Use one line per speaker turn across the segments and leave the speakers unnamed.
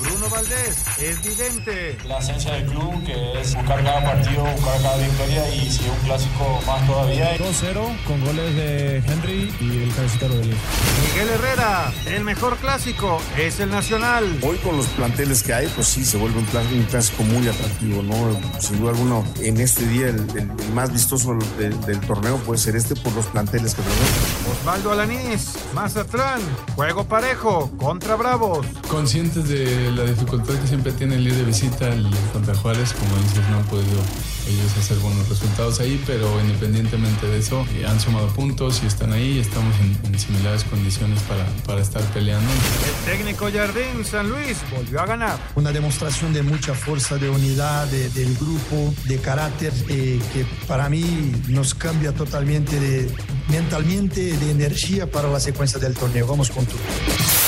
Bruno Valdés es vidente.
La esencia del club, que es buscar cada partido, buscar cada victoria y si es un clásico más todavía.
2-0 con goles de Henry y el cabecita Rodríguez.
Miguel Herrera, el mejor clásico es el Nacional.
Hoy con los planteles que hay, pues sí, se vuelve un clásico, muy atractivo, ¿no? Sin duda alguna, en este día el, más vistoso del, del, torneo puede ser este por los planteles que tenemos.
Osvaldo Alanís, Mazatlán, juego parejo contra Bravos.
Conscientes de la dificultad que siempre tiene el ir de visita el contra Juárez, como dices, no han podido ellos hacer buenos resultados ahí, pero independientemente de eso, eh, han sumado puntos y están ahí, estamos en, similares condiciones para, para, estar peleando.
El técnico Jardín San Luis volvió a ganar.
Una demostración de mucha fuerza, de unidad del grupo, de carácter, eh, que para mí nos cambia totalmente de, mentalmente, de energía para la secuencia del torneo. Vamos con todo.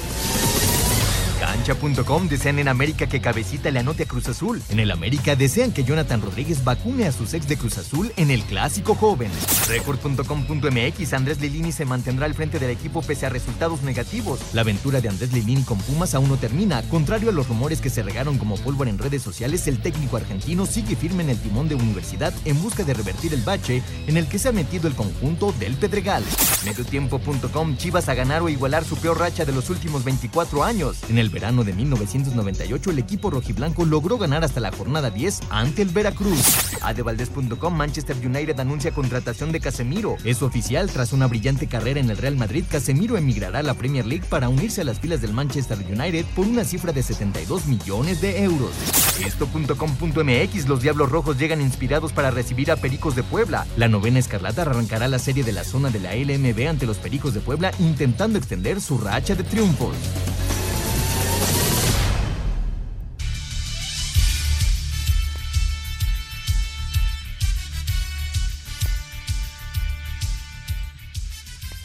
Cancha.com desean en América que Cabecita le anote a Cruz Azul. En el América desean que Jonathan Rodríguez vacune a sus ex de Cruz Azul en el Clásico Joven. Record.com.mx Andrés Lilini se mantendrá al frente del equipo pese a resultados negativos. La aventura de Andrés Lilini con Pumas aún no termina. Contrario a los rumores que se regaron como pólvora en redes sociales, el técnico argentino sigue firme en el timón de Universidad en busca de revertir el bache en el que se ha metido el conjunto del Pedregal. Mediotiempo.com Chivas a ganar o igualar su peor racha de los últimos 24 años. En el verano de 1998, el equipo rojiblanco logró ganar hasta la jornada 10 ante el Veracruz. Adevaldez.com Manchester United anuncia contratación de Casemiro. Es oficial, tras una brillante carrera en el Real Madrid, Casemiro emigrará a la Premier League para unirse a las filas del Manchester United por una cifra de 72 millones de euros. Esto.com.mx Los Diablos Rojos llegan inspirados para recibir a Pericos de Puebla. La novena escarlata arrancará la serie de la zona de la LMB ante los Pericos de Puebla intentando extender su racha de triunfos.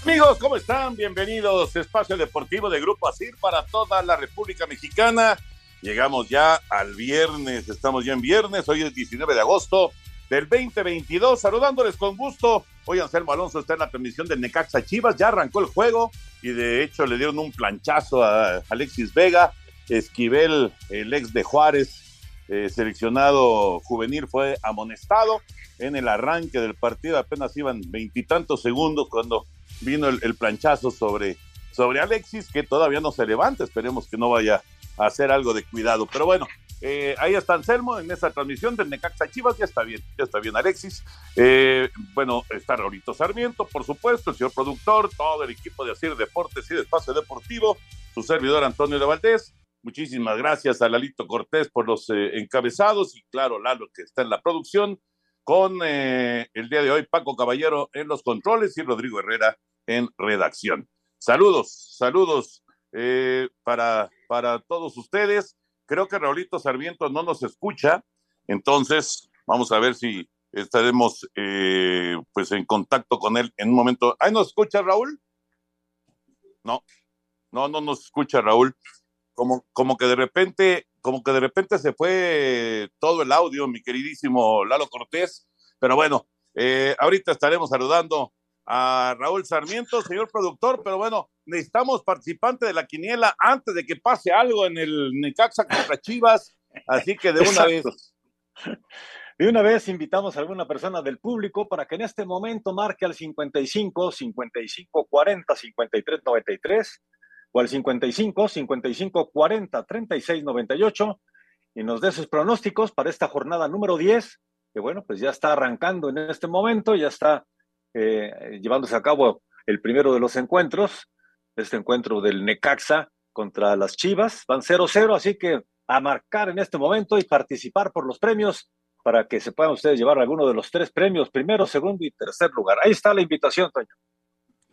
Amigos, ¿cómo están? Bienvenidos a Espacio Deportivo de Grupo ASIR para toda la República Mexicana. Llegamos ya al viernes, estamos ya en viernes, hoy es 19 de agosto del 2022. Saludándoles con gusto. Hoy Anselmo Alonso está en la transmisión del Necaxa Chivas, ya arrancó el juego y de hecho le dieron un planchazo a Alexis Vega. Esquivel, el ex de Juárez, eh, seleccionado juvenil, fue amonestado en el arranque del partido. Apenas iban veintitantos segundos cuando vino el, planchazo sobre, sobre Alexis, que todavía no se levanta, esperemos que no vaya a hacer algo de cuidado. Pero bueno, eh, ahí está Anselmo en esa transmisión del Necaxa Chivas, ya está bien, ya está bien Alexis. Eh, bueno, está Raulito Sarmiento, por supuesto, el señor productor, todo el equipo de Asir Deportes y de Espacio Deportivo, su servidor Antonio de Valdés. Muchísimas gracias a Lalito Cortés por los eh, encabezados y claro, Lalo que está en la producción con el día de hoy Paco Caballero en los controles y Rodrigo Herrera en redacción. Saludos, saludos eh, para, para todos ustedes. Creo que Raulito Sarmiento no nos escucha, entonces vamos a ver si estaremos eh, pues en contacto con él en un momento. ¿Ahí nos escucha Raúl? No, no, no nos escucha Raúl. Como, como que de repente, como que de repente se fue todo el audio, mi queridísimo Lalo Cortés. Pero bueno, eh, ahorita estaremos saludando a Raúl Sarmiento, señor productor, pero bueno, necesitamos participante de la quiniela antes de que pase algo en el Necaxa contra Chivas, así que de una vez.
De una vez invitamos a alguna persona del público para que en este momento marque al 55 55 40 53 93 o al 55 55 40 36 98 y nos dé sus pronósticos para esta jornada número 10, que bueno, pues ya está arrancando en este momento, ya está eh, llevándose a cabo el primero de los encuentros, este encuentro del Necaxa contra las Chivas. Van 0-0, así que a marcar en este momento y participar por los premios para que se puedan ustedes llevar alguno de los tres premios, primero, segundo y tercer lugar. Ahí está la invitación, Toño.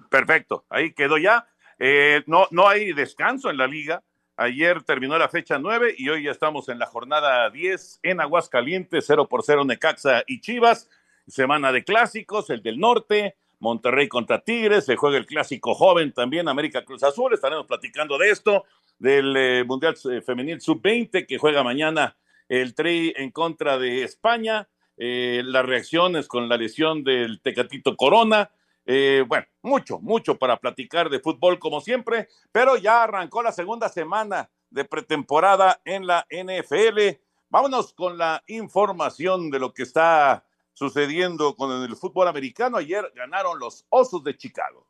Perfecto, ahí quedó ya. Eh, no, no hay descanso en la liga. Ayer terminó la fecha 9 y hoy ya estamos en la jornada 10 en Aguascalientes, 0 por 0 Necaxa y Chivas. Semana de clásicos, el del norte, Monterrey contra Tigres, se juega el clásico joven también, América Cruz Azul, estaremos platicando de esto, del eh, Mundial eh, Femenil Sub-20 que juega mañana el Tri en contra de España, eh, las reacciones con la lesión del Tecatito Corona, bueno, mucho, mucho para platicar de fútbol como siempre, pero ya arrancó la segunda semana de pretemporada en la NFL. Vámonos con la información de lo que está sucediendo con el fútbol americano. Ayer ganaron los Osos de Chicago.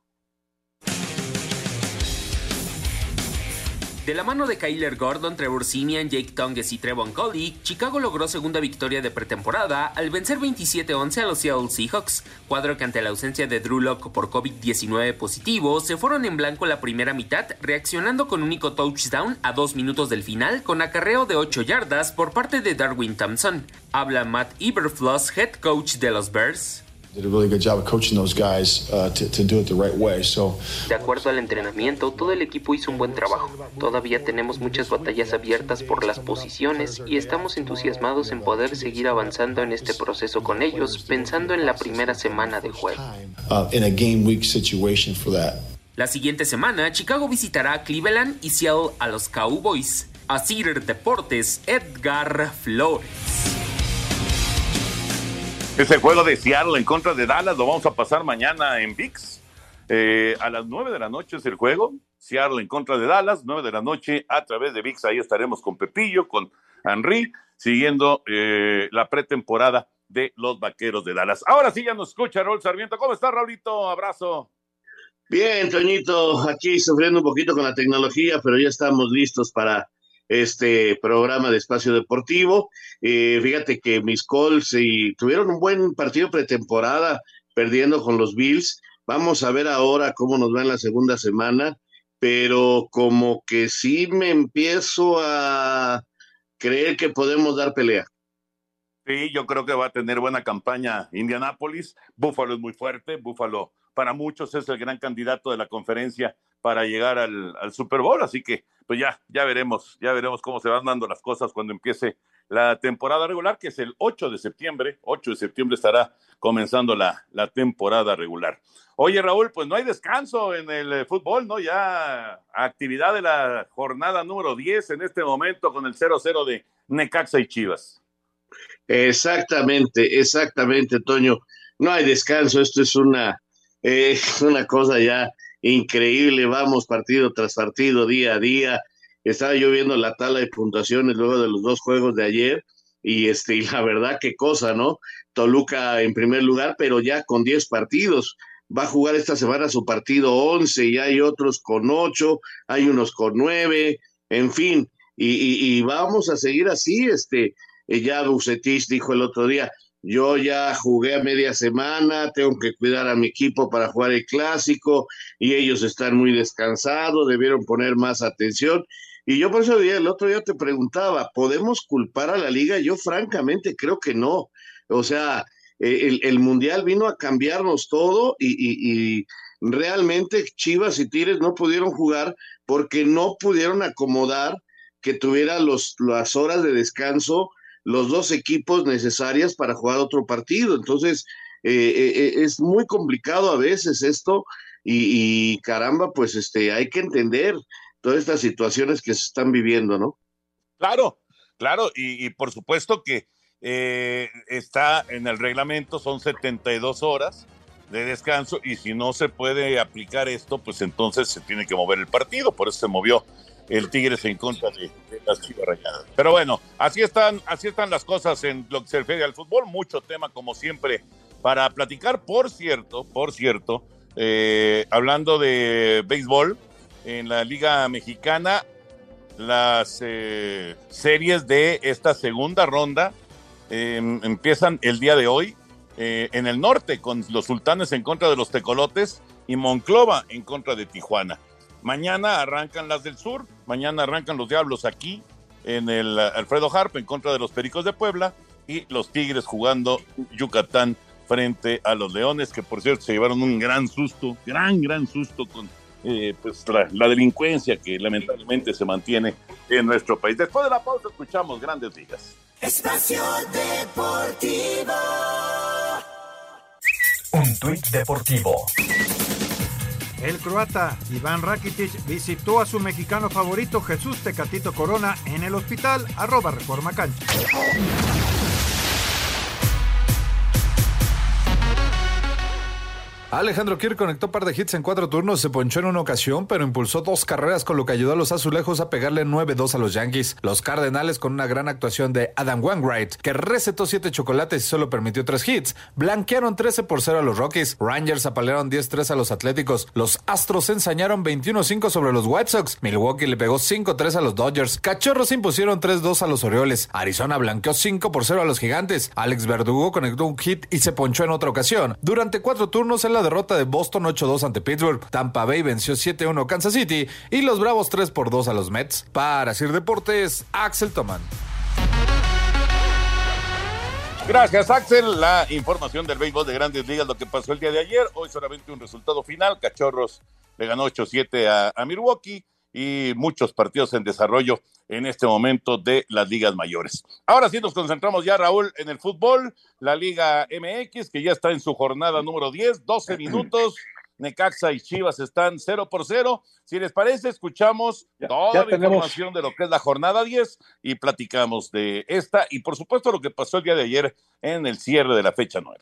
De la mano de Kyler Gordon, Trevor Simeon, Jake Tonges y Trevon Coley, Chicago logró segunda victoria de pretemporada al vencer 27-11 a los Seattle Seahawks, cuadro que ante la ausencia de Drew Locke por COVID-19 positivo, se fueron en blanco la primera mitad, reaccionando con único touchdown a dos minutos del final con acarreo de 8 yardas por parte de Darwin Thompson. Habla Matt Eberfloss, head coach de los Bears.
De
acuerdo al entrenamiento, todo el equipo hizo un buen trabajo. Todavía tenemos muchas batallas abiertas por las posiciones y estamos entusiasmados en poder seguir avanzando en este proceso con ellos, pensando en la primera semana de juego.
Uh,
la siguiente semana, Chicago visitará a Cleveland y Seattle a los Cowboys. A Cedar Deportes, Edgar Flores.
Ese juego de Seattle en contra de Dallas lo vamos a pasar mañana en VIX. Eh, a las nueve de la noche es el juego. Seattle en contra de Dallas, nueve de la noche a través de VIX. Ahí estaremos con Pepillo, con Henry, siguiendo eh, la pretemporada de los vaqueros de Dallas. Ahora sí ya nos escucha Raúl Sarmiento. ¿Cómo está, Raulito? Abrazo.
Bien, Toñito, aquí sufriendo un poquito con la tecnología, pero ya estamos listos para este programa de espacio deportivo. Eh, fíjate que mis Colts y tuvieron un buen partido pretemporada perdiendo con los Bills. Vamos a ver ahora cómo nos va en la segunda semana, pero como que sí me empiezo a creer que podemos dar pelea.
Sí, yo creo que va a tener buena campaña Indianápolis. Búfalo es muy fuerte. Búfalo para muchos es el gran candidato de la conferencia para llegar al, Super Bowl. Así que, pues ya, ya veremos, ya veremos cómo se van dando las cosas cuando empiece la temporada regular, que es el 8 de septiembre. 8 de septiembre estará comenzando la, la temporada regular. Oye, Raúl, pues no hay descanso en el eh, fútbol, ¿no? Ya actividad de la jornada número 10 en este momento con el 0-0 de Necaxa y Chivas.
Exactamente, exactamente, Toño. No hay descanso, esto es una, eh, una cosa ya increíble, vamos partido tras partido, día a día. Estaba yo viendo la tabla de puntuaciones luego de los dos juegos de ayer y este, y la verdad qué cosa, ¿no? Toluca en primer lugar, pero ya con 10 partidos. Va a jugar esta semana su partido 11 y hay otros con 8, hay unos con 9, en fin, y, y vamos a seguir así, este, ya Bucetich dijo el otro día, yo ya jugué a media semana, tengo que cuidar a mi equipo para jugar el clásico y ellos están muy descansados, debieron poner más atención. Y yo por eso el otro día te preguntaba, ¿podemos culpar a la liga? Yo francamente creo que no. O sea, e, el, Mundial vino a cambiarnos todo y, y realmente Chivas y Tigres no pudieron jugar porque no pudieron acomodar que tuviera los, las horas de descanso los dos equipos necesarias para jugar otro partido. Entonces, eh, eh, eh, es muy complicado a veces esto y, caramba, pues este, hay que entender todas estas situaciones que se están viviendo, ¿no?
Claro, claro, y, por supuesto que está en el reglamento, son 72 horas de descanso y si no se puede aplicar esto, pues entonces se tiene que mover el partido, por eso se movió el Tigres en contra de, las Chivas. Pero bueno, así están, así están las cosas en lo que se refiere al fútbol. Mucho tema, como siempre, para platicar. Por cierto, por cierto, eh, hablando de béisbol, en la Liga Mexicana, las eh, series de esta segunda ronda em, empiezan el día de hoy eh, en el norte con los sultanes en contra de los tecolotes y Monclova en contra de Tijuana. Mañana arrancan las del sur, mañana arrancan los Diablos aquí en el Alfredo Harp en contra de los Pericos de Puebla y los Tigres jugando Yucatán frente a los Leones, que por cierto se llevaron un gran susto, gran, gran susto con eh, pues la, la, delincuencia que lamentablemente se mantiene en nuestro país. Después de la pausa escuchamos grandes ligas.
Espacio Deportivo.
Un tuit deportivo.
El croata Iván Rakitic visitó a su mexicano favorito Jesús Tecatito Corona en el hospital arroba Reforma Cancha.
Alejandro Kirk conectó par de hits en cuatro turnos, se ponchó en una ocasión, pero impulsó dos carreras con lo que ayudó a los azulejos a pegarle 9-2 a los Yankees. Los Cardenales con una gran actuación de Adam Wainwright, que recetó siete chocolates y solo permitió tres hits, blanquearon 13 por 0 a los Rockies. Rangers apalearon 10-3 a los Atléticos. Los Astros ensañaron 21-5 sobre los White Sox. Milwaukee le pegó 5-3 a los Dodgers. Cachorros impusieron 3-2 a los Orioles. Arizona blanqueó 5 por 0 a los Gigantes. Alex Verdugo conectó un hit y se ponchó en otra ocasión. Durante cuatro turnos en la derrota de Boston 8-2 ante Pittsburgh. Tampa Bay venció 7-1 Kansas City y los Bravos 3 por 2 a los Mets. Para Sir Deportes, Axel Toman.
Gracias, Axel. La información del béisbol de grandes ligas, lo que pasó el día de ayer. Hoy solamente un resultado final. Cachorros le ganó 8-7 a, a Milwaukee y muchos partidos en desarrollo en este momento de las ligas mayores. Ahora sí nos concentramos ya, Raúl, en el fútbol, la Liga MX, que ya está en su jornada número 10, 12 minutos. Necaxa y Chivas están 0 por 0. Si les parece, escuchamos toda la
tenemos.
información de lo que es la jornada 10 y platicamos de esta y por supuesto lo que pasó el día de ayer en el cierre de la fecha 9.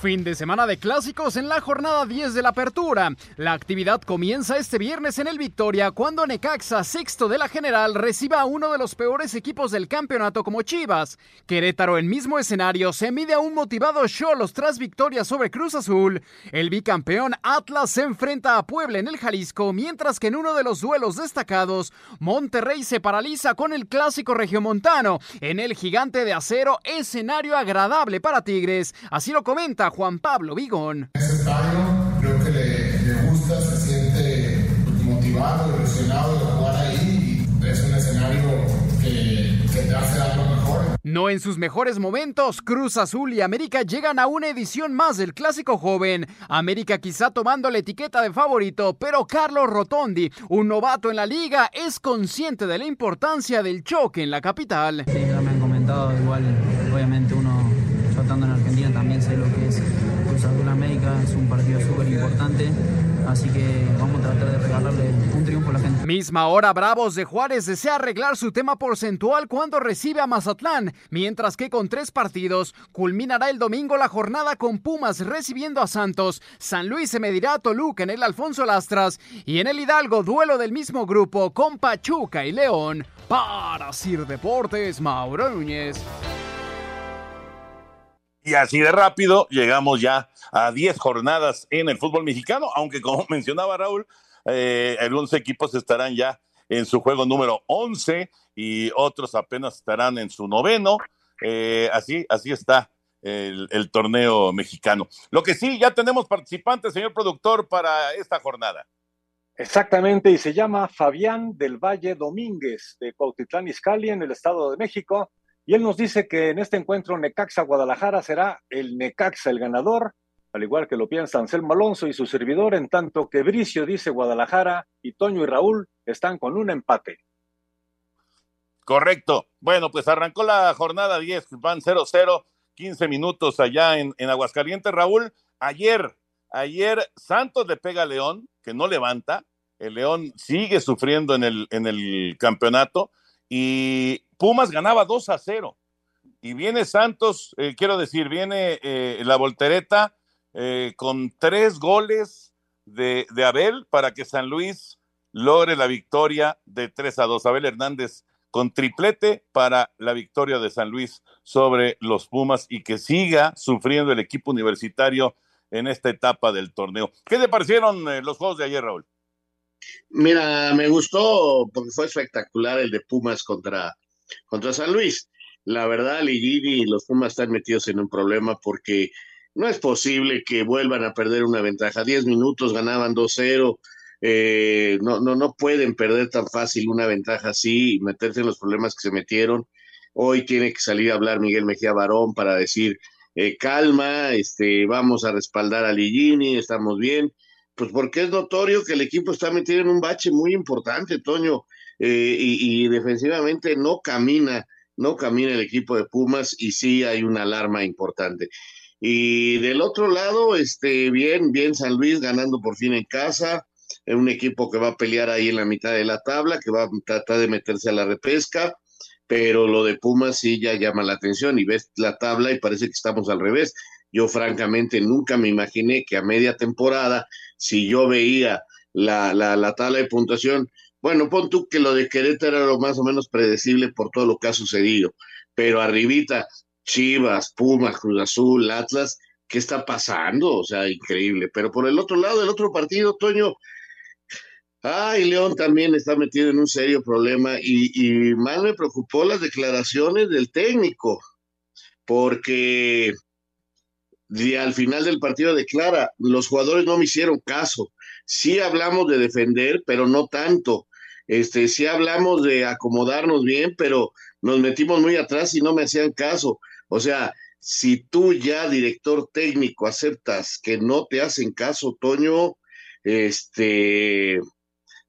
Fin de semana de clásicos en la jornada 10 de la apertura. La actividad comienza este viernes en el Victoria cuando Necaxa, sexto de la general, reciba a uno de los peores equipos del campeonato como Chivas. Querétaro en mismo escenario se mide a un motivado Cholos tras victoria sobre Cruz Azul. El bicampeón Atlas se enfrenta a Puebla en el Jalisco, mientras que en uno de los duelos destacados, Monterrey se paraliza con el clásico regiomontano. En el gigante de acero, escenario agradable para Tigres. Así lo comenta Juan Pablo Vigón.
creo que le, le gusta, se siente motivado, ilusionado de jugar ahí y es un escenario que, que te hace dar lo mejor.
No en sus mejores momentos, Cruz Azul y América llegan a una edición más del clásico joven. América quizá tomando la etiqueta de favorito, pero Carlos Rotondi, un novato en la liga, es consciente de la importancia del choque en la capital.
Sí, ya me han comentado, igual, obviamente uno, yo estando en Argentina también sé lo que es América, es un partido súper importante, así que vamos a tratar de regalarle un triunfo a la gente.
Misma hora, Bravos de Juárez desea arreglar su tema porcentual cuando recibe a Mazatlán, mientras que con tres partidos culminará el domingo la jornada con Pumas recibiendo a Santos. San Luis se medirá a Toluca en el Alfonso Lastras y en el Hidalgo duelo del mismo grupo con Pachuca y León. Para Sir Deportes, Mauro Núñez.
Y así de rápido llegamos ya a 10 jornadas en el fútbol mexicano, aunque como mencionaba Raúl, eh, algunos equipos estarán ya en su juego número 11 y otros apenas estarán en su noveno. Eh, así, así está el, el torneo mexicano. Lo que sí, ya tenemos participantes, señor productor, para esta jornada.
Exactamente, y se llama Fabián del Valle Domínguez de Cuautitlán Izcalli en el Estado de México. Y él nos dice que en este encuentro Necaxa Guadalajara será el Necaxa el ganador, al igual que lo piensa Anselmo Alonso y su servidor, en tanto que Bricio dice Guadalajara y Toño y Raúl están con un empate.
Correcto. Bueno, pues arrancó la jornada 10, van 0-0, 15 minutos allá en, en Aguascalientes. Raúl, ayer, ayer Santos le pega a León, que no levanta. El León sigue sufriendo en el, en el campeonato y Pumas ganaba 2 a 0. Y viene Santos, eh, quiero decir, viene eh, la voltereta eh, con tres goles de, de, Abel para que San Luis logre la victoria de 3 a 2. Abel Hernández con triplete para la victoria de San Luis sobre los Pumas y que siga sufriendo el equipo universitario en esta etapa del torneo. ¿Qué te parecieron los juegos de ayer, Raúl?
Mira, me gustó porque fue espectacular el de Pumas contra, contra San Luis. La verdad, Ligini y los Pumas están metidos en un problema porque no es posible que vuelvan a perder una ventaja. Diez minutos ganaban 2-0. Eh, no, no, no pueden perder tan fácil una ventaja así y meterse en los problemas que se metieron. Hoy tiene que salir a hablar Miguel Mejía Barón para decir, eh, calma, este, vamos a respaldar a Ligini, estamos bien. Pues porque es notorio que el equipo está metido en un bache muy importante, Toño, eh, y, defensivamente no camina, no camina el equipo de Pumas y sí hay una alarma importante. Y del otro lado, este, bien, bien San Luis ganando por fin en casa, un equipo que va a pelear ahí en la mitad de la tabla, que va a tratar de meterse a la repesca, pero lo de Pumas sí ya llama la atención y ves la tabla y parece que estamos al revés. Yo francamente nunca me imaginé que a media temporada, si yo veía la, la, la tabla de puntuación, bueno, pon tú que lo de Querétaro era lo más o menos predecible por todo lo que ha sucedido, pero arribita, Chivas, Pumas, Cruz Azul, Atlas, ¿qué está pasando? O sea, increíble. Pero por el otro lado, el otro partido, Toño, ay, León también está metido en un serio problema y, y más me preocupó las declaraciones del técnico, porque de, al final del partido declara, los jugadores no me hicieron caso. Sí hablamos de defender, pero no tanto. Este, sí hablamos de acomodarnos bien, pero nos metimos muy atrás y no me hacían caso. O sea, si tú ya, director técnico, aceptas que no te hacen caso, Toño, este,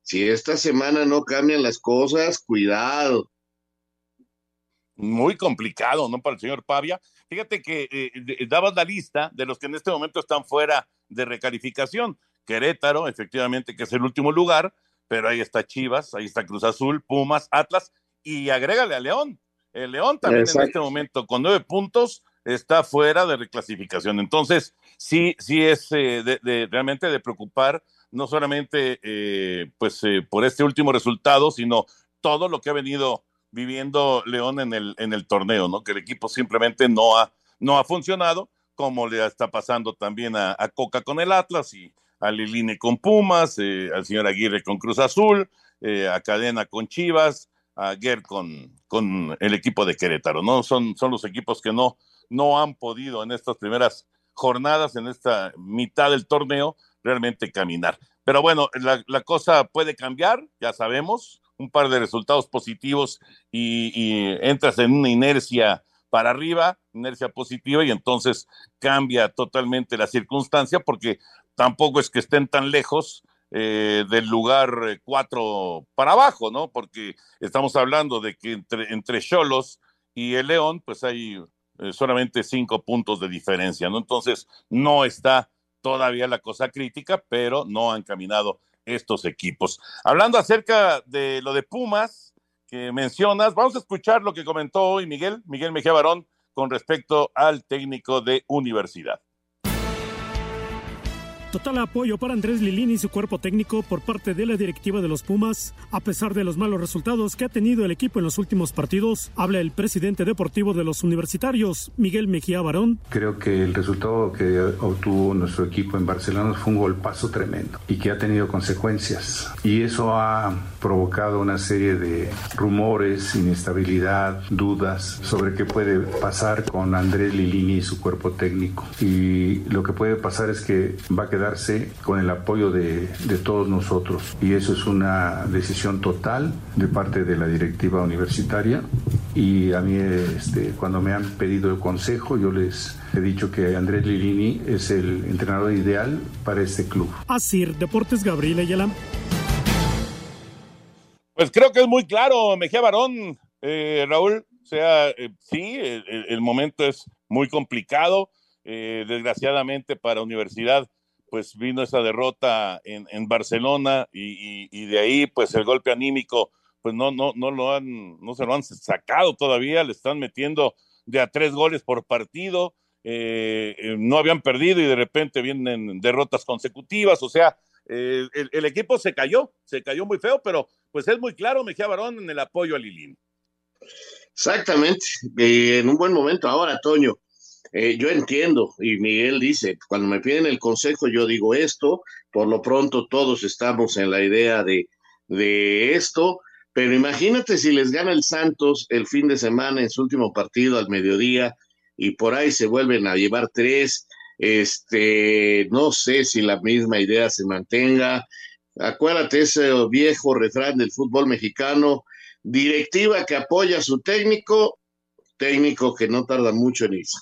si esta semana no cambian las cosas, cuidado.
Muy complicado, ¿no? Para el señor Pavia. Fíjate que eh, dabas la lista de los que en este momento están fuera de recalificación. Querétaro, efectivamente, que es el último lugar, pero ahí está Chivas, ahí está Cruz Azul, Pumas, Atlas, y agrégale a León. El León también Exacto. en este momento, con nueve puntos, está fuera de reclasificación. Entonces, sí, sí es eh, de, de, realmente de preocupar, no solamente eh, pues eh, por este último resultado, sino todo lo que ha venido viviendo León en el, en el torneo, ¿no? Que el equipo simplemente no ha, no ha funcionado, como le está pasando también a, a Coca con el Atlas y a Liline con Pumas, eh, al señor Aguirre con Cruz Azul, eh, a Cadena con Chivas, a Guer con, con el equipo de Querétaro, ¿no? Son, son los equipos que no, no han podido en estas primeras jornadas, en esta mitad del torneo, realmente caminar. Pero bueno, la, la cosa puede cambiar, ya sabemos, un par de resultados positivos y, y, entras en una inercia para arriba, inercia positiva, y entonces cambia totalmente la circunstancia porque tampoco es que estén tan lejos eh, del lugar cuatro para abajo, ¿no? Porque estamos hablando de que entre, entre Cholos y el León, pues hay eh, solamente cinco puntos de diferencia, ¿no? Entonces, no está todavía la cosa crítica, pero no han caminado estos equipos. Hablando acerca de lo de Pumas que mencionas, vamos a escuchar lo que comentó hoy Miguel, Miguel Mejía Barón, con respecto al técnico de universidad.
Total apoyo para Andrés Lilini y su cuerpo técnico por parte de la directiva de los Pumas. A pesar de los malos resultados que ha tenido el equipo en los últimos partidos, habla el presidente deportivo de los universitarios, Miguel Mejía Barón.
Creo que el resultado que obtuvo nuestro equipo en Barcelona fue un golpazo tremendo y que ha tenido consecuencias. Y eso ha provocado una serie de rumores, inestabilidad, dudas sobre qué puede pasar con Andrés Lilini y su cuerpo técnico. Y lo que puede pasar es que va a quedar quedarse con el apoyo de, de, todos nosotros. Y eso es una decisión total de parte de la directiva universitaria. Y a mí, este, cuando me han pedido el consejo, yo les he dicho que Andrés Lilini es el entrenador ideal para este club.
Así, Deportes Gabriel Ayala.
Pues creo que es muy claro, Mejía Barón, eh, Raúl. O sea, eh, sí, el, momento es muy complicado. Eh, desgraciadamente para Universidad pues vino esa derrota en, en Barcelona y, y, y, de ahí pues el golpe anímico pues no, no, no lo han, no se lo han sacado todavía, le están metiendo de a tres goles por partido, eh, eh no habían perdido y de repente vienen derrotas consecutivas, o sea, eh, el, equipo se cayó, se cayó muy feo, pero pues es muy claro Mejía Barón en el apoyo a Lilín.
Exactamente, eh, en un buen momento ahora, Toño, eh, yo entiendo, y Miguel dice, cuando me piden el consejo yo digo esto, por lo pronto todos estamos en la idea de, de esto, pero imagínate si les gana el Santos el fin de semana en su último partido al mediodía y por ahí se vuelven a llevar tres, este, no sé si la misma idea se mantenga. Acuérdate ese viejo refrán del fútbol mexicano, directiva que apoya a su técnico técnico que no tarda mucho en irse.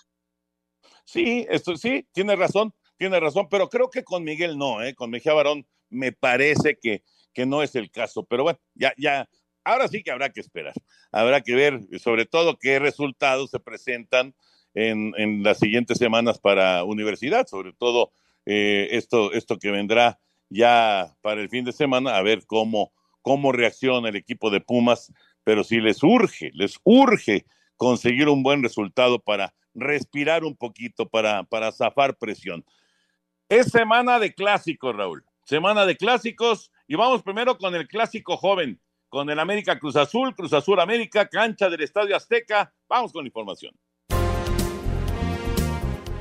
Sí, esto sí, tiene razón, tiene razón, pero creo que con Miguel no, ¿eh? con Mejía Barón me parece que, que no es el caso, pero bueno, ya, ya, ahora sí que habrá que esperar, habrá que ver sobre todo qué resultados se presentan en, en las siguientes semanas para universidad, sobre todo eh, esto, esto que vendrá ya para el fin de semana, a ver cómo, cómo reacciona el equipo de Pumas, pero si les urge, les urge conseguir un buen resultado para respirar un poquito, para, para zafar presión. Es semana de clásicos, Raúl. Semana de clásicos. Y vamos primero con el clásico joven, con el América Cruz Azul, Cruz Azul América, cancha del Estadio Azteca. Vamos con la información.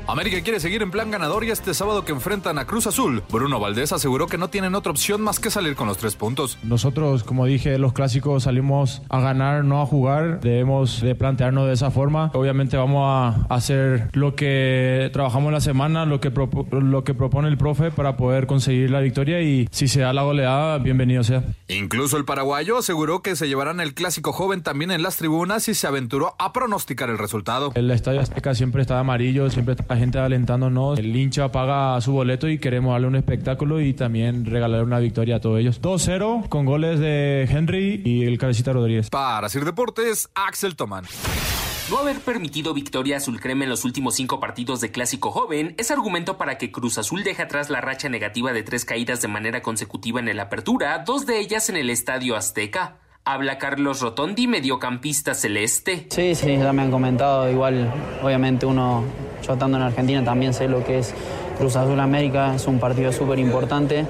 América quiere seguir en plan ganador y este sábado que enfrentan a Cruz Azul, Bruno Valdés aseguró que no tienen otra opción más que salir con los tres puntos.
Nosotros, como dije, los clásicos salimos a ganar, no a jugar. Debemos de plantearnos de esa forma. Obviamente vamos a hacer lo que trabajamos la semana, lo que, lo que propone el profe para poder conseguir la victoria y si se da la goleada, bienvenido sea.
Incluso el paraguayo aseguró que se llevarán el clásico joven también en las tribunas y se aventuró a pronosticar el resultado.
El Estadio Azteca siempre está amarillo, siempre está gente alentándonos. El hincha paga su boleto y queremos darle un espectáculo y también regalar una victoria a todos ellos. 2-0 con goles de Henry y el cabecita Rodríguez.
Para Sir Deportes, Axel Toman.
No haber permitido victoria azul crema en los últimos cinco partidos de Clásico Joven es argumento para que Cruz Azul deje atrás la racha negativa de tres caídas de manera consecutiva en el Apertura, dos de ellas en el Estadio Azteca. Habla Carlos Rotondi, mediocampista celeste.
Sí, sí, ya me han comentado. Igual, obviamente, uno, yo estando en Argentina, también sé lo que es Cruz Azul América. Es un partido súper importante.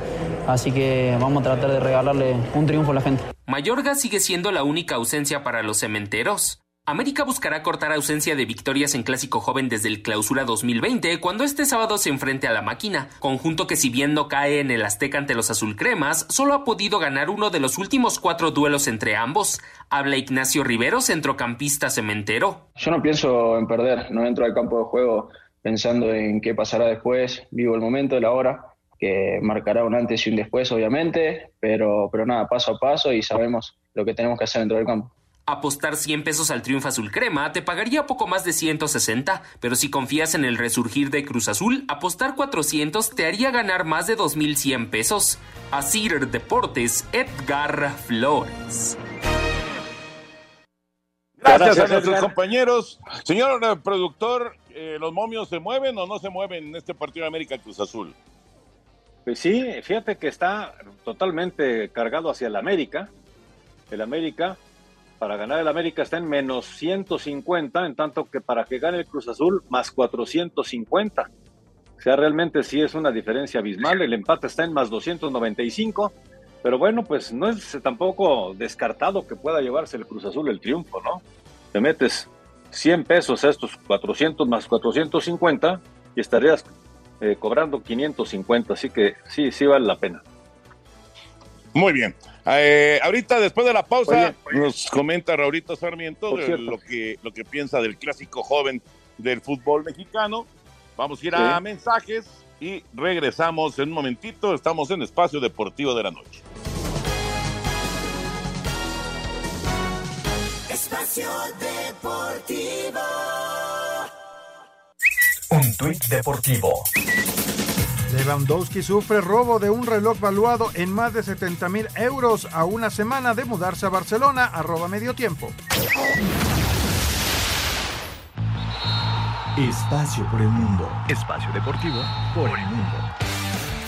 Así que vamos a tratar de regalarle un triunfo a la gente.
Mayorga sigue siendo la única ausencia para los cementeros. América buscará cortar ausencia de victorias en Clásico Joven desde el Clausura 2020, cuando este sábado se enfrente a la máquina, conjunto que si bien no cae en el Azteca ante los azulcremas, solo ha podido ganar uno de los últimos cuatro duelos entre ambos. Habla Ignacio Rivero, centrocampista cementero.
Yo no pienso en perder, no entro al campo de juego pensando en qué pasará después, vivo el momento, la hora, que marcará un antes y un después, obviamente, pero, pero nada, paso a paso y sabemos lo que tenemos que hacer dentro del campo.
Apostar 100 pesos al triunfo azul crema te pagaría poco más de 160, pero si confías en el resurgir de Cruz Azul, apostar 400 te haría ganar más de 2100 pesos. Asir Deportes, Edgar Flores.
Gracias, a nuestros compañeros. Señor eh, productor, eh, ¿los momios se mueven o no se mueven en este partido de América Cruz Azul?
Pues sí, fíjate que está totalmente cargado hacia el América. El América para ganar el América está en menos 150, en tanto que para que gane el Cruz Azul, más 450. O sea, realmente sí es una diferencia abismal. El empate está en más 295. Pero bueno, pues no es tampoco descartado que pueda llevarse el Cruz Azul el triunfo, ¿no? Te metes 100 pesos a estos 400 más 450 y estarías eh, cobrando 550. Así que sí, sí vale la pena.
Muy bien. Eh, ahorita, después de la pausa, nos comenta Raulito Sarmiento lo que, lo que piensa del clásico joven del fútbol mexicano. Vamos a ir a mensajes y regresamos en un momentito. Estamos en Espacio Deportivo de la Noche.
Espacio Deportivo.
Un tuit deportivo.
Lewandowski sufre robo de un reloj valuado en más de 70 mil euros a una semana de mudarse a Barcelona, arroba medio tiempo.
Espacio por el mundo. Espacio deportivo por el mundo.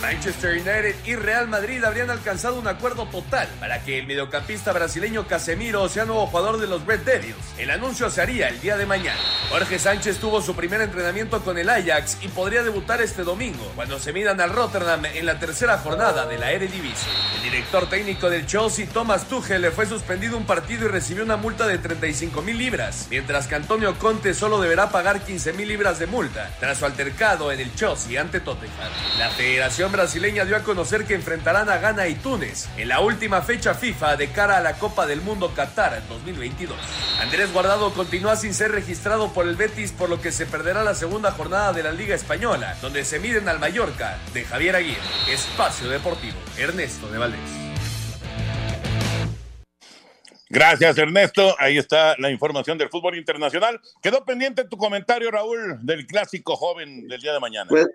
Manchester United y Real Madrid habrían alcanzado un acuerdo total para que el mediocampista brasileño Casemiro sea nuevo jugador de los Red Devils. El anuncio se haría el día de mañana. Jorge Sánchez tuvo su primer entrenamiento con el Ajax y podría debutar este domingo cuando se midan al Rotterdam en la tercera jornada de la Eredivisie. El director técnico del Chelsea, Thomas Tuchel, le fue suspendido un partido y recibió una multa de 35 mil libras, mientras que Antonio Conte solo deberá pagar 15 mil libras de multa tras su altercado en el Chelsea ante Tottenham. La Federación brasileña dio a conocer que enfrentarán a Ghana y Túnez en la última fecha FIFA de cara a la Copa del Mundo Qatar 2022. Andrés Guardado continúa sin ser registrado por el Betis, por lo que se perderá la segunda jornada de la Liga Española, donde se miden al Mallorca de Javier Aguirre. Espacio Deportivo, Ernesto de Valdés.
Gracias, Ernesto. Ahí está la información del fútbol internacional. Quedó pendiente tu comentario, Raúl, del clásico joven del día de mañana.
Pues,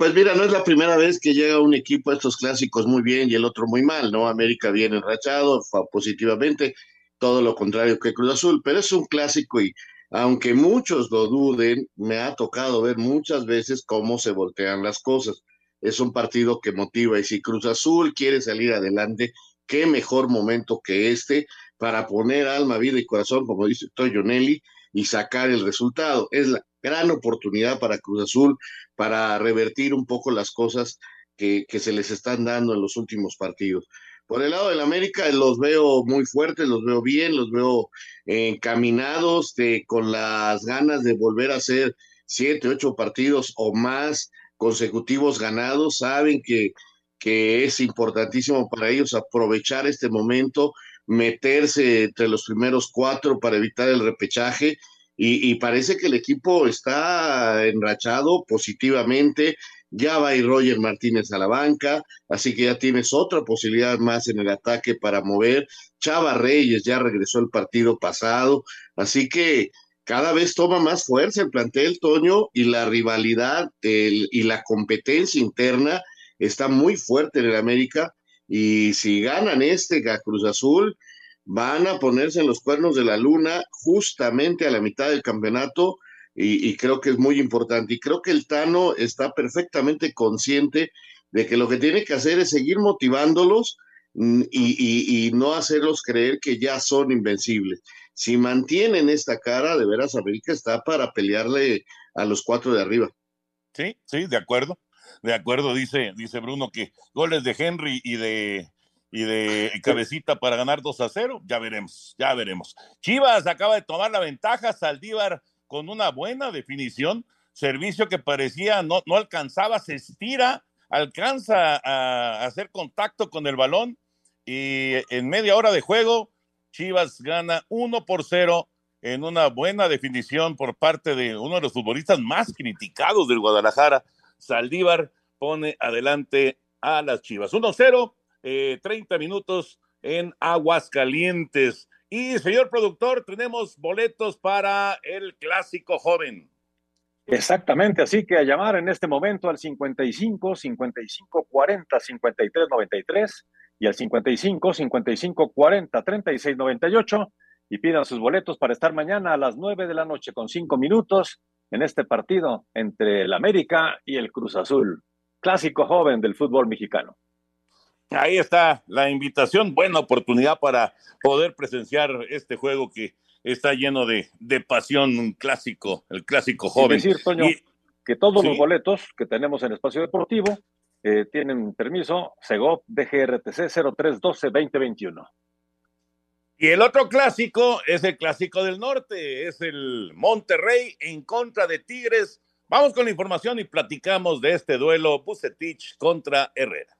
pues, mira, no es la primera vez que llega un equipo a estos clásicos muy bien y el otro muy mal, ¿no? América viene enrachado positivamente, todo lo contrario que Cruz Azul, pero es un clásico y aunque muchos lo duden, me ha tocado ver muchas veces cómo se voltean las cosas. Es un partido que motiva y si Cruz Azul quiere salir adelante, qué mejor momento que este para poner alma, vida y corazón, como dice Toyo Nelly, y sacar el resultado. Es la gran oportunidad para Cruz Azul para revertir un poco las cosas que, que se les están dando en los últimos partidos. Por el lado del América los veo muy fuertes, los veo bien, los veo encaminados, con las ganas de volver a hacer siete, ocho partidos o más consecutivos ganados. Saben que, que es importantísimo para ellos aprovechar este momento meterse entre los primeros cuatro para evitar el repechaje y, parece que el equipo está enrachado positivamente. Ya va y Roger Martínez a la banca, así que ya tienes otra posibilidad más en el ataque para mover. Chava Reyes ya regresó el partido pasado, así que cada vez toma más fuerza el plantel, Toño, y la rivalidad y la competencia interna está muy fuerte en el América y si ganan este Cruz Azul, van a ponerse en los cuernos de la luna justamente a la mitad del campeonato y, creo que es muy importante. Y creo que el Tano está perfectamente consciente de que lo que tiene que hacer es seguir motivándolos mm, y, y, no hacerlos creer que ya son invencibles. Si mantienen esta cara, de veras América está para pelearle a los cuatro de arriba.
Sí, sí, de acuerdo de acuerdo, dice, dice Bruno que goles de Henry y de y de cabecita para ganar 2 a 0, ya veremos, ya veremos. Chivas acaba de tomar la ventaja, Saldívar con una buena definición, servicio que parecía no, no alcanzaba, se estira, alcanza a hacer contacto con el balón y en media hora de juego, Chivas gana 1 por 0 en una buena definición por parte de uno de los futbolistas más criticados del Guadalajara, Saldívar pone adelante a las Chivas. 1-0, 30 eh, minutos en Aguascalientes. Y señor productor, tenemos boletos para el clásico joven.
Exactamente, así que a llamar en este momento al 55 55 40 53 93 y al 55 55 40 36 98 y pidan sus boletos para estar mañana a las 9 de la noche con 5 minutos en este partido entre el América y el Cruz Azul, clásico joven del fútbol mexicano.
Ahí está la invitación, buena oportunidad para poder presenciar este juego que está lleno de, de pasión, un clásico, el clásico joven.
Es decir, Toño, que todos los boletos que tenemos en Espacio Deportivo eh, tienen permiso Segov DGRTC 0312-2021.
Y el otro clásico es el clásico del norte, es el Monterrey en contra de Tigres. Vamos con la información y platicamos de este duelo Bucetich contra Herrera.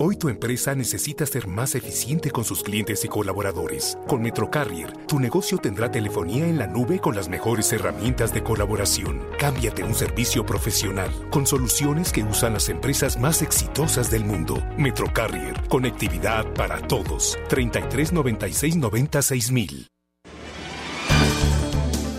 Hoy tu empresa necesita ser más eficiente con sus clientes y colaboradores. Con MetroCarrier, tu negocio tendrá telefonía en la nube con las mejores herramientas de colaboración. Cámbiate un servicio profesional con soluciones que usan las empresas más exitosas del mundo. MetroCarrier, conectividad para todos. 33 96 96 mil.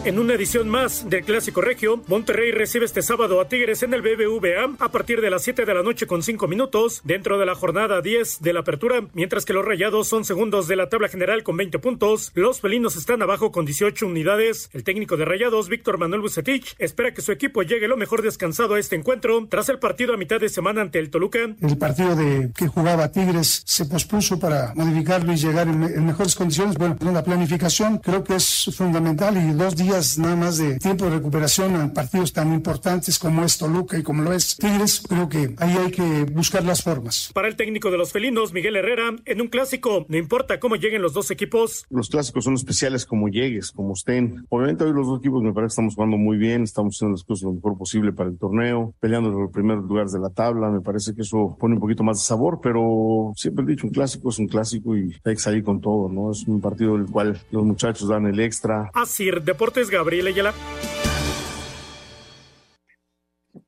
En una edición más del Clásico Regio, Monterrey recibe este sábado a Tigres en el BBVA a partir de las 7 de la noche con 5 minutos dentro de la jornada 10 de la apertura, mientras que los Rayados son segundos de la tabla general con 20 puntos. Los felinos están abajo con 18 unidades. El técnico de Rayados, Víctor Manuel Bucetich, espera que su equipo llegue lo mejor descansado a este encuentro tras el partido a mitad de semana ante el Toluca.
El partido de que jugaba Tigres se pospuso para modificarlo y llegar en, mejores condiciones. Bueno, la planificación creo que es fundamental y dos días días nada más de tiempo de recuperación en partidos tan importantes como es Toluca y como lo es Tigres, creo que ahí hay que buscar las formas.
Para el técnico de los felinos, Miguel Herrera, en un clásico, no importa cómo lleguen los dos equipos.
Los clásicos son especiales como llegues, como estén. Obviamente hoy los dos equipos me parece que estamos jugando muy bien, estamos haciendo las cosas lo mejor posible para el torneo, peleando en los primeros lugares de la tabla, me parece que eso pone un poquito más de sabor, pero siempre he dicho, un clásico es un clásico y hay que salir con todo, ¿no? Es un partido en el cual los muchachos dan el extra.
Así, Deportes Gabriel Ayala.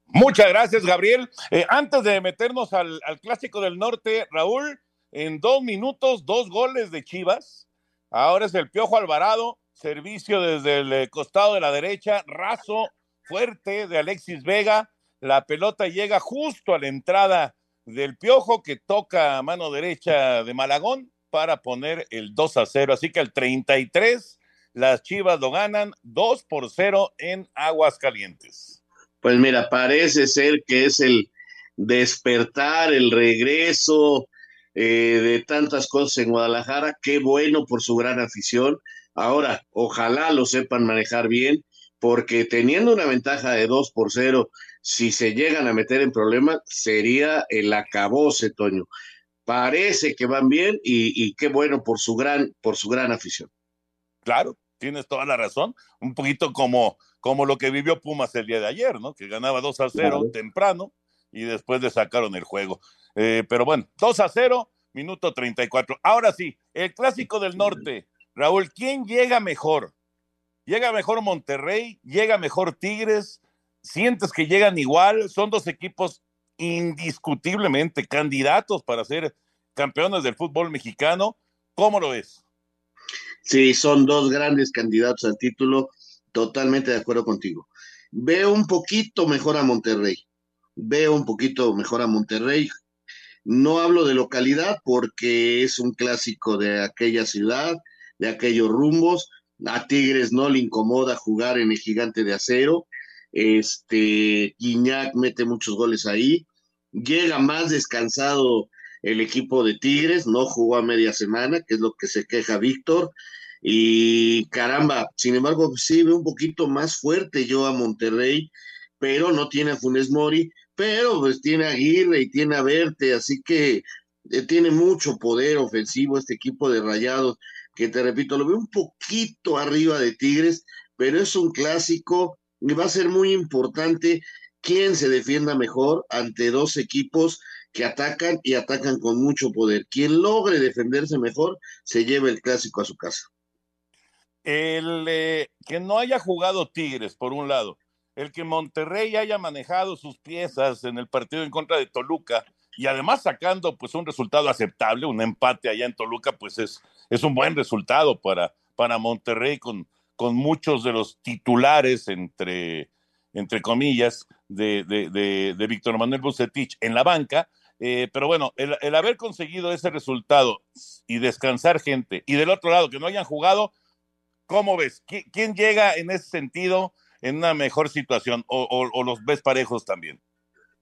Muchas gracias, Gabriel. Eh, antes de meternos al, al, Clásico del Norte, Raúl, en dos minutos, dos goles de Chivas. Ahora es el Piojo Alvarado, servicio desde el eh, costado de la derecha, raso, fuerte de Alexis Vega. La pelota llega justo a la entrada del Piojo que toca a mano derecha de Malagón para poner el 2 a 0. Así que el 33, las Chivas lo ganan 2 por 0 en Aguascalientes.
Pues mira, parece ser que es el despertar, el regreso eh, de tantas cosas en Guadalajara. Qué bueno por su gran afición. Ahora, ojalá lo sepan manejar bien, porque teniendo una ventaja de 2 por 0, si se llegan a meter en problemas, sería el acabose, Toño. Parece que van bien y, y qué bueno por su gran, por su gran afición.
Claro, tienes toda la razón. Un poquito como, como lo que vivió Pumas el día de ayer, ¿no? Que ganaba 2 a 0 claro. temprano y después le sacaron el juego. Eh, pero bueno, 2 a 0, minuto 34. Ahora sí, el clásico del norte. Raúl, ¿quién llega mejor? ¿Llega mejor Monterrey? ¿Llega mejor Tigres? ¿Sientes que llegan igual? Son dos equipos indiscutiblemente candidatos para ser campeones del fútbol mexicano. ¿Cómo lo ves?
Sí, son dos grandes candidatos al título, totalmente de acuerdo contigo. Veo un poquito mejor a Monterrey, veo un poquito mejor a Monterrey. No hablo de localidad porque es un clásico de aquella ciudad, de aquellos rumbos. A Tigres no le incomoda jugar en el gigante de acero. Este, Guiñac mete muchos goles ahí. Llega más descansado el equipo de Tigres, no jugó a media semana, que es lo que se queja Víctor. Y caramba, sin embargo, sí ve un poquito más fuerte yo a Monterrey, pero no tiene a Funes Mori, pero pues tiene a Aguirre y tiene a Verte, así que eh, tiene mucho poder ofensivo este equipo de Rayados, que te repito, lo veo un poquito arriba de Tigres, pero es un clásico y va a ser muy importante quién se defienda mejor ante dos equipos que atacan y atacan con mucho poder. Quien logre defenderse mejor se lleva el clásico a su casa.
El eh, que no haya jugado Tigres, por un lado, el que Monterrey haya manejado sus piezas en el partido en contra de Toluca y además sacando pues un resultado aceptable, un empate allá en Toluca, pues es, es un buen resultado para, para Monterrey con, con muchos de los titulares, entre, entre comillas, de, de, de, Víctor Manuel Bucetich en la banca. Eh, pero bueno, el, haber conseguido ese resultado y descansar gente, y del otro lado, que no hayan jugado, ¿cómo ves? ¿Qui ¿Quién llega en ese sentido en una mejor situación? ¿O, o, o los ves parejos también?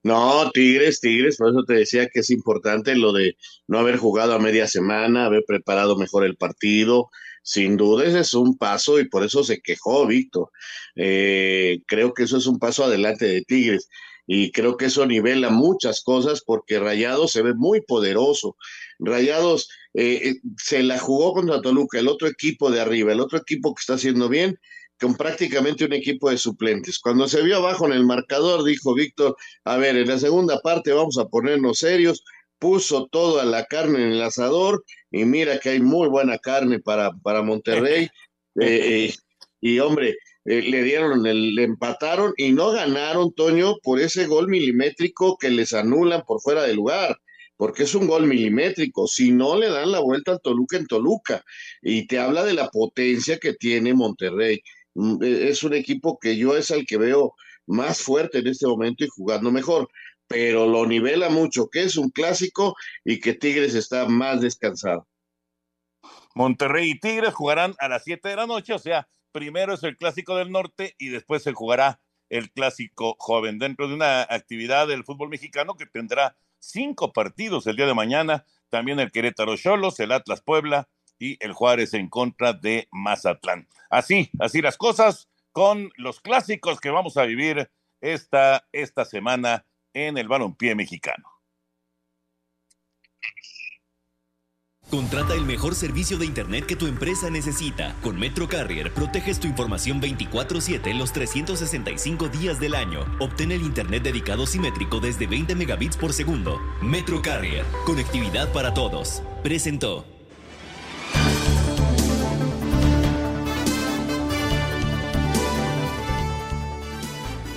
No, Tigres, Tigres, por eso te decía que es importante lo de no haber jugado a media semana, haber preparado mejor el partido. Sin duda ese es un paso y por eso se quejó Víctor. Eh, creo que eso es un paso adelante de Tigres y creo que eso nivela muchas cosas porque Rayados se ve muy poderoso. Rayados eh, se la jugó contra Toluca, el otro equipo de arriba, el otro equipo que está haciendo bien, con prácticamente un equipo de suplentes. Cuando se vio abajo en el marcador, dijo Víctor, a ver, en la segunda parte vamos a ponernos serios, puso toda la carne en el asador y mira que hay muy buena carne para, para Monterrey. eh, y hombre, eh, le dieron, el, le empataron y no ganaron, Toño, por ese gol milimétrico que les anulan por fuera de lugar, porque es un gol milimétrico. Si no, le dan la vuelta al Toluca en Toluca. Y te habla de la potencia que tiene Monterrey. Es un equipo que yo es el que veo más fuerte en este momento y jugando mejor, pero lo nivela mucho, que es un clásico y que Tigres está más descansado.
Monterrey y Tigres jugarán a las 7 de la noche, o sea, primero es el clásico del norte y después se jugará el clásico joven dentro de una actividad del fútbol mexicano que tendrá cinco partidos el día de mañana, también el Querétaro Cholos, el Atlas Puebla y el Juárez en contra de Mazatlán. Así, así las cosas, con los clásicos que vamos a vivir esta, esta semana en el balompié mexicano.
Contrata el mejor servicio de Internet que tu empresa necesita. Con Metro Carrier proteges tu información 24/7 los 365 días del año. Obtén el Internet dedicado simétrico desde 20 megabits por segundo. Metro Carrier, conectividad para todos. Presentó.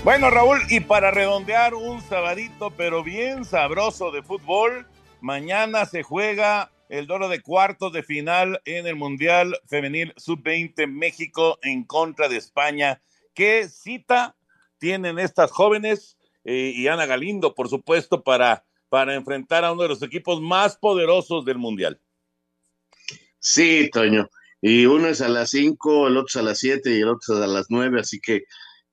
Bueno, Raúl, y para redondear un sabadito, pero bien sabroso de fútbol, mañana se juega el duelo de cuartos de final en el Mundial Femenil Sub-20 México en contra de España. ¿Qué cita tienen estas jóvenes eh, y Ana Galindo, por supuesto, para, para enfrentar a uno de los equipos más poderosos del Mundial?
Sí, Toño. Y uno es a las 5, el otro es a las 7 y el otro es a las 9, así que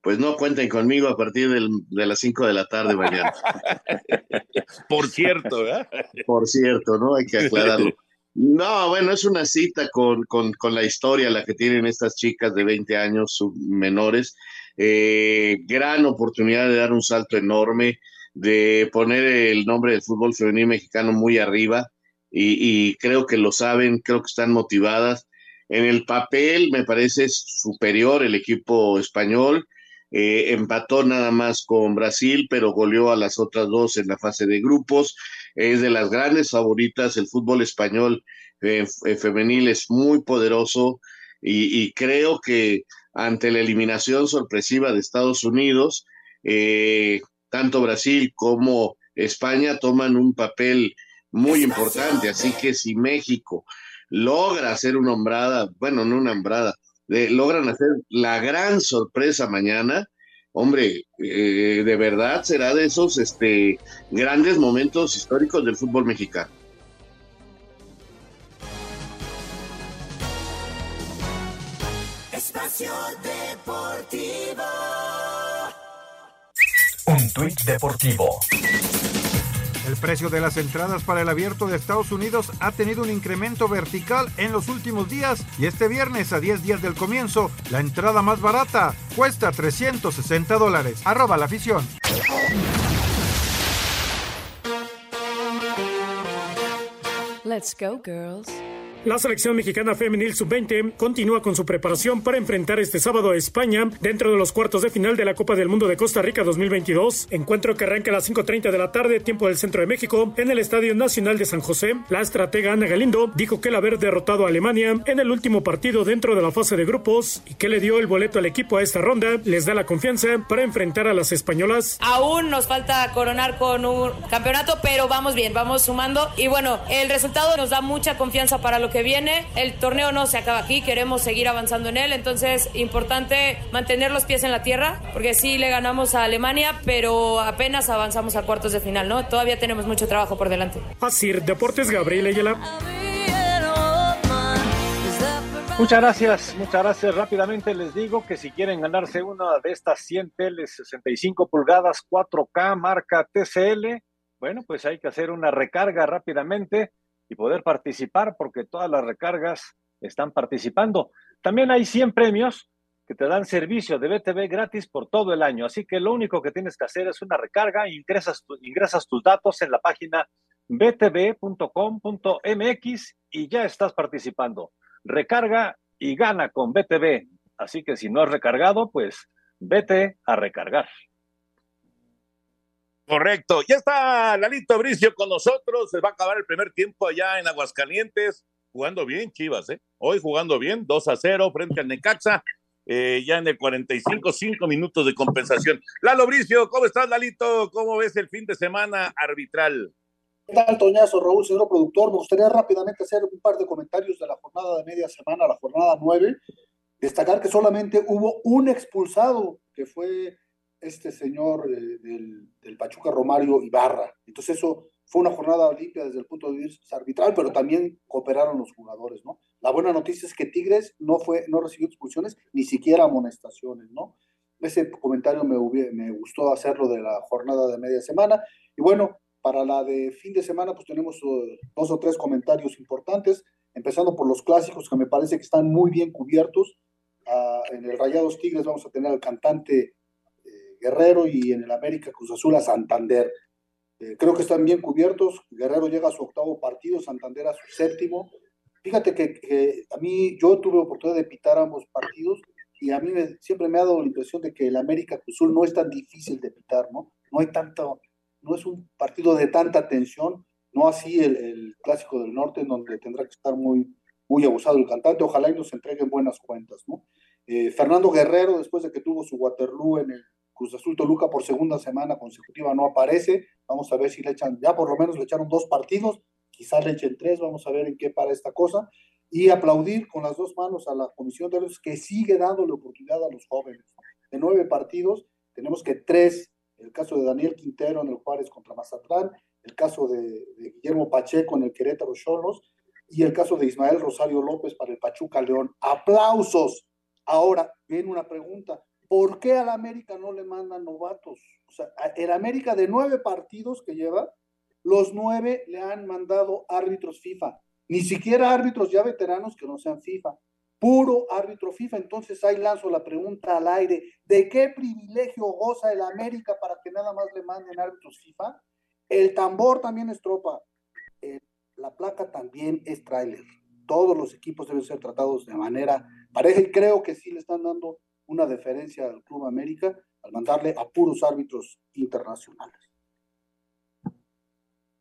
pues no cuenten conmigo a partir del, de las 5 de la tarde mañana.
Por cierto, ¿eh?
Por cierto, ¿no? Hay que aclararlo. No, bueno, es una cita con, con, con la historia, la que tienen estas chicas de 20 años menores. Eh, gran oportunidad de dar un salto enorme, de poner el nombre del fútbol femenino mexicano muy arriba y, y creo que lo saben, creo que están motivadas. En el papel me parece superior el equipo español eh, empató nada más con Brasil, pero goleó a las otras dos en la fase de grupos. Es de las grandes favoritas. El fútbol español eh, eh, femenil es muy poderoso y, creo que ante la eliminación sorpresiva de Estados Unidos, tanto Brasil como España toman un papel muy importante. Así que si México logra hacer una hombrada, bueno, no una hombrada, de, logran hacer la gran sorpresa mañana, hombre, eh, de verdad será de esos este, grandes momentos históricos del fútbol mexicano.
Espacio Deportivo.
Un tuit deportivo.
El precio de las entradas para el abierto de Estados Unidos ha tenido un incremento vertical en los últimos días y este viernes a 10 días del comienzo, la entrada más barata cuesta 360 dólares. Arroba la afición.
Let's go, girls.
La selección mexicana femenil sub-20 continúa con su preparación para enfrentar este sábado a España dentro de los cuartos de final de la Copa del Mundo de Costa Rica 2022. Encuentro que arranca a las 5.30 de la tarde, tiempo del centro de México, en el Estadio Nacional de San José. La estratega Ana Galindo dijo que el haber derrotado a Alemania en el último partido dentro de la fase de grupos y que le dio el boleto al equipo a esta ronda les da la confianza para enfrentar a las españolas.
Aún nos falta coronar con un campeonato, pero vamos bien, vamos sumando y bueno, el resultado nos da mucha confianza para lo que que viene. El torneo no se acaba aquí, queremos seguir avanzando en él, entonces importante mantener los pies en la tierra, porque sí le ganamos a Alemania, pero apenas avanzamos a cuartos de final, ¿no? Todavía tenemos mucho trabajo por delante.
Así, Deportes Gabriel Ayala.
Muchas gracias, muchas gracias. Rápidamente les digo que si quieren ganarse una de estas 100 teles 65 pulgadas 4K marca TCL, bueno, pues hay que hacer una recarga rápidamente y poder participar porque todas las recargas están participando. También hay 100 premios que te dan servicio de BTV gratis por todo el año. Así que lo único que tienes que hacer es una recarga, ingresas, ingresas tus datos en la página btv.com.mx y ya estás participando. Recarga y gana con BTV. Así que si no has recargado, pues vete a recargar.
Correcto. Ya está Lalito Bricio con nosotros. Se va a acabar el primer tiempo allá en Aguascalientes. Jugando bien, Chivas, ¿eh? Hoy jugando bien, 2 a 0 frente al Necaxa. Eh, ya en el 45, 5 minutos de compensación. Lalo Bricio, ¿cómo estás, Lalito? ¿Cómo ves el fin de semana arbitral?
¿Qué tal, Toñazo, Raúl, señor productor? Me gustaría rápidamente hacer un par de comentarios de la jornada de media semana, la jornada 9. Destacar que solamente hubo un expulsado, que fue este señor eh, del, Pachuca Romario Ibarra. Entonces eso fue una jornada limpia desde el punto de vista arbitral, pero también cooperaron los jugadores, ¿no? La buena noticia es que Tigres no fue, no recibió expulsiones, ni siquiera amonestaciones, ¿no? Ese comentario me, me gustó hacerlo de la jornada de media semana. Y bueno, para la de fin de semana, pues tenemos uh, dos o tres comentarios importantes, empezando por los clásicos que me parece que están muy bien cubiertos a- en el Rayados Tigres vamos a tener al cantante eh, Guerrero y en el América Cruz Azul a Santander. Eh, creo que están bien cubiertos. Guerrero llega a su octavo partido, Santander a su séptimo. Fíjate que, que a mí, yo tuve oportunidad de pitar ambos partidos y a mí me- siempre me ha dado la impresión de que el América Cruz Azul no es tan difícil de pitar, ¿no? No hay tanto, no es un partido de tanta tensión, no así el, el Clásico del Norte, en donde tendrá que estar muy, muy abusado el cantante. Ojalá y nos entreguen buenas cuentas, ¿no? Eh, Fernando Guerrero, después de que tuvo su Waterloo en el Cruz Azul Toluca por segunda semana consecutiva, no aparece. Vamos a ver si le echan, ya por lo menos le echaron dos partidos, quizás le echen tres, vamos a ver en qué para esta cosa. Y aplaudir con las dos manos a la Comisión de Árbitros que sigue dándole oportunidad a los jóvenes. De nueve partidos, tenemos que tres, el caso de Daniel Quintero en el Juárez contra Mazatlán, el caso de, de Guillermo Pacheco en el Querétaro Cholos y el caso de Ismael Rosario López para el Pachuca León. Aplausos. Ahora, viene una pregunta. ¿Por qué al América no le mandan novatos? O sea, el América de nueve partidos que lleva, los nueve le han mandado árbitros FIFA. Ni siquiera árbitros ya veteranos que no sean FIFA. Puro árbitro FIFA. Entonces ahí lanzo la pregunta al aire. ¿De qué privilegio goza el América para que nada más le manden árbitros FIFA? El tambor también es tropa. Eh, la placa también es tráiler. Todos los equipos deben ser tratados de manera pareja y creo que sí le están dando una deferencia al Club América al mandarle a puros árbitros internacionales.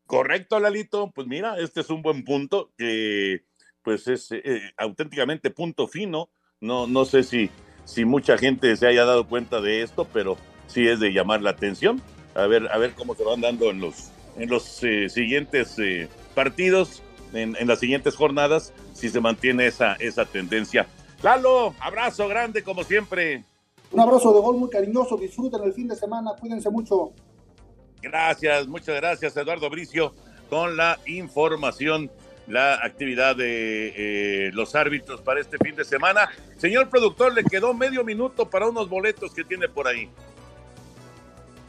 Correcto, Lalito. Pues mira, este es un buen punto que pues es eh, auténticamente punto fino. No, no sé si, si mucha gente se haya dado cuenta de esto, pero sí es de llamar la atención. A ver, a ver cómo se van dando en los, en los eh, siguientes eh, partidos, en, en las siguientes jornadas, si se mantiene esa, esa tendencia. Lalo, abrazo grande como siempre.
Un abrazo de gol muy cariñoso, disfruten el fin de semana, cuídense mucho.
Gracias, muchas gracias, Eduardo Bricio, con la información, la actividad de eh, los árbitros para este fin de semana. Señor productor, le quedó medio minuto para unos boletos que tiene por ahí.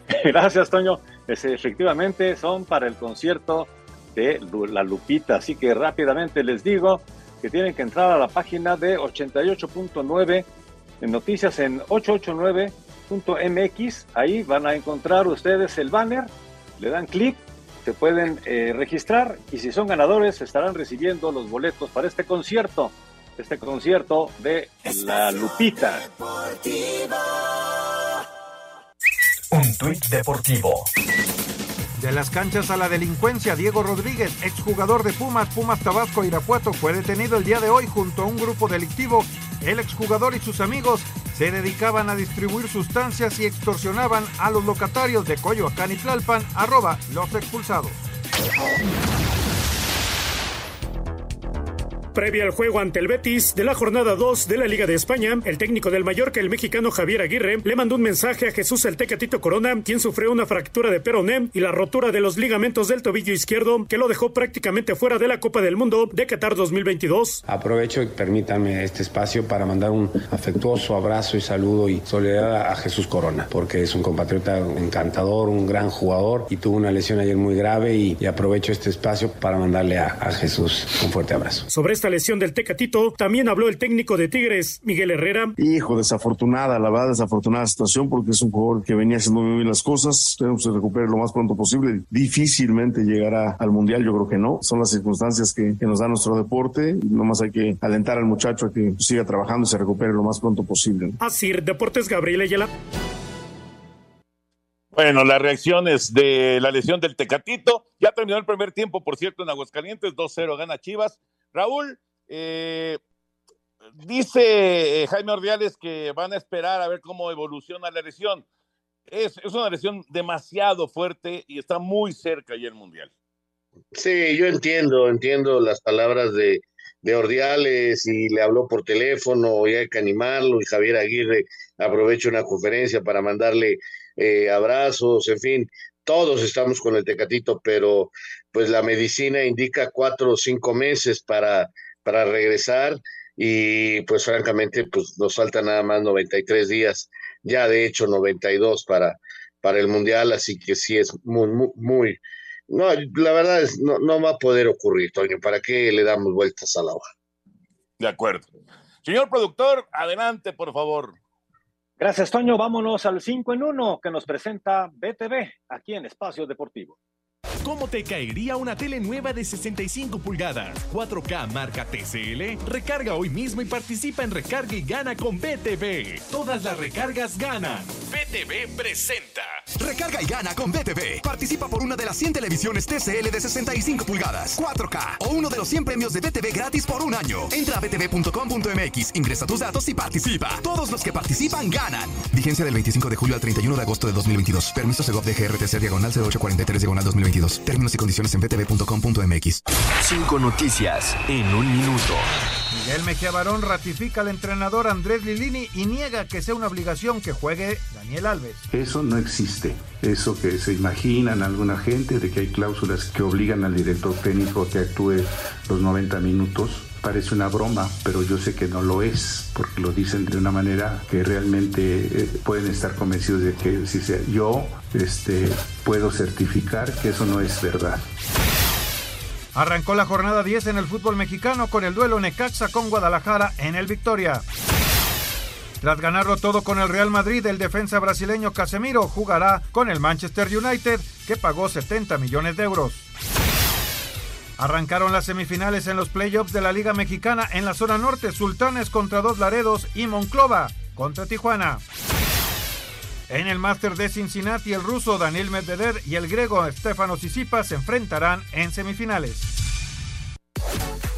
Gracias, Toño. Es, efectivamente, son para el concierto de La Lupita. Así que rápidamente les digo que tienen que entrar a la página de 88.9 en noticias en 889.mx. Ahí van a encontrar ustedes el banner, le dan clic, se pueden eh, registrar y si son ganadores estarán recibiendo los boletos para este concierto. Este concierto de La Lupita.
Un tuit deportivo.
De las canchas a la delincuencia, Diego Rodríguez, exjugador de Pumas, Pumas Tabasco, Irapuato, fue detenido el día de hoy junto a un grupo delictivo. El exjugador y sus amigos se dedicaban a distribuir sustancias y extorsionaban a los locatarios de Coyoacán y Tlalpan, arroba los expulsados.
Previa al juego ante el Betis de la jornada 2 de la Liga de España, el técnico del Mallorca, el mexicano Javier Aguirre, le mandó un mensaje a Jesús el Tecatito Corona, quien sufrió una fractura de peroné y la rotura de los ligamentos del tobillo izquierdo, que lo dejó prácticamente fuera de la Copa del Mundo de Qatar 2022.
Aprovecho y permítanme este espacio para mandar un afectuoso abrazo y saludo y solidaridad a Jesús Corona, porque es un compatriota encantador, un gran jugador y tuvo una lesión ayer muy grave y, y aprovecho este espacio para mandarle a, a Jesús un fuerte abrazo.
Sobre esta lesión del Tecatito, también habló el técnico de Tigres, Miguel Herrera.
Hijo, desafortunada, la verdad, desafortunada situación porque es un jugador que venía haciendo muy bien las cosas. Tenemos que recuperar lo más pronto posible. Difícilmente llegará al Mundial, yo creo que no. Son las circunstancias que, que nos da nuestro deporte. Nomás hay que alentar al muchacho a que siga trabajando y se recupere lo más pronto posible.
Así, Deportes Gabriel Ayala.
Bueno, las reacciones de la lesión del Tecatito. Ya terminó el primer tiempo, por cierto, en Aguascalientes. 2-0 gana Chivas. Raúl, eh, dice eh, Jaime Ordiales que van a esperar a ver cómo evoluciona la lesión. Es, es una lesión demasiado fuerte y está muy cerca ya el Mundial.
Sí, yo entiendo, entiendo las palabras de, de Ordiales y le habló por teléfono y hay que animarlo y Javier Aguirre aprovecha una conferencia para mandarle eh, abrazos, en fin, todos estamos con el Tecatito, pero pues la medicina indica cuatro o cinco meses para, para regresar y pues francamente pues nos faltan nada más 93 días, ya de hecho 92 para, para el Mundial, así que sí es muy, muy, muy no, la verdad es, no, no va a poder ocurrir, Toño. ¿Para qué le damos vueltas a la hoja?
De acuerdo. Señor productor, adelante, por favor.
Gracias, Toño. Vámonos al 5 en 1 que nos presenta BTV aquí en Espacio Deportivo.
¿Cómo te caería una tele nueva de 65 pulgadas, 4K marca TCL? Recarga hoy mismo y participa en Recarga y Gana con BTV. Todas las recargas ganan. BTV presenta.
Recarga y gana con BTV. Participa por una de las 100 televisiones TCL de 65 pulgadas, 4K o uno de los 100 premios de BTV gratis por un año. Entra a btv.com.mx, ingresa tus datos y participa. Todos los que participan ganan. Vigencia del 25 de julio al 31 de agosto de 2022. Permiso Segov de GRTC diagonal 0843 diagonal 2022. Términos y condiciones en btv.com.mx.
Cinco noticias en un minuto.
Miguel Mejía Barón ratifica al entrenador Andrés Lilini y niega que sea una obligación que juegue Daniel Alves.
Eso no existe. Eso que se imaginan alguna gente de que hay cláusulas que obligan al director técnico a que actúe los 90 minutos. Parece una broma, pero yo sé que no lo es, porque lo dicen de una manera que realmente eh, pueden estar convencidos de que si sea, yo este, puedo certificar que eso no es verdad.
Arrancó la jornada 10 en el fútbol mexicano con el duelo Necaxa con Guadalajara en el Victoria. Tras ganarlo todo con el Real Madrid, el defensa brasileño Casemiro jugará con el Manchester United, que pagó 70 millones de euros. Arrancaron las semifinales en los playoffs de la Liga Mexicana en la zona norte, Sultanes contra Dos Laredos y Monclova contra Tijuana. En el Máster de Cincinnati, el ruso Daniel Medvedev y el griego Stefano Tsitsipas se enfrentarán en semifinales.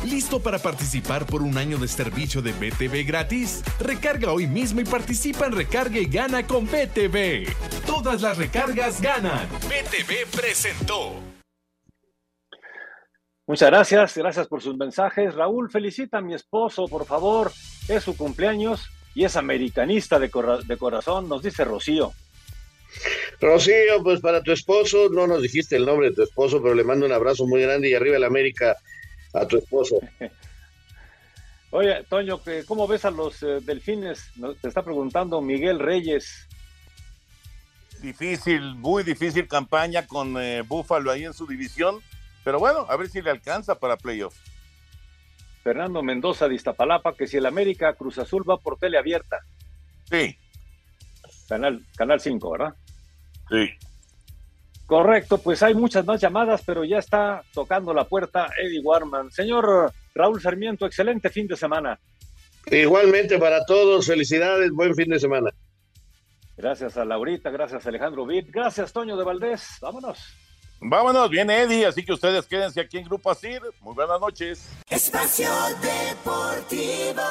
¿Listo para participar por un año de servicio de BTV gratis? Recarga hoy mismo y participa en Recarga y Gana con BTV. Todas las recargas ganan. BTV presentó.
Muchas gracias, gracias por sus mensajes. Raúl, felicita a mi esposo, por favor. Es su cumpleaños y es americanista de, cora- de corazón, nos dice Rocío.
Rocío, pues para tu esposo, no nos dijiste el nombre de tu esposo, pero le mando un abrazo muy grande y arriba el América a tu esposo.
Oye, Toño, ¿qué- ¿cómo ves a los eh, delfines? Nos- Te está preguntando Miguel Reyes.
Difícil, muy difícil campaña con eh, Búfalo ahí en su división. Pero bueno, a ver si le alcanza para playoff.
Fernando Mendoza de Iztapalapa, que si el América Cruz Azul va por tele abierta.
Sí.
Canal, canal 5, ¿verdad?
Sí.
Correcto, pues hay muchas más llamadas, pero ya está tocando la puerta Eddie Warman. Señor Raúl Sarmiento, excelente fin de semana.
Igualmente para todos, felicidades, buen fin de semana.
Gracias a Laurita, gracias a Alejandro Vitt, gracias Toño de Valdés. Vámonos.
Vámonos, viene Eddie, así que ustedes quédense aquí en Grupo Asir. Muy buenas noches.
Espacio Deportivo.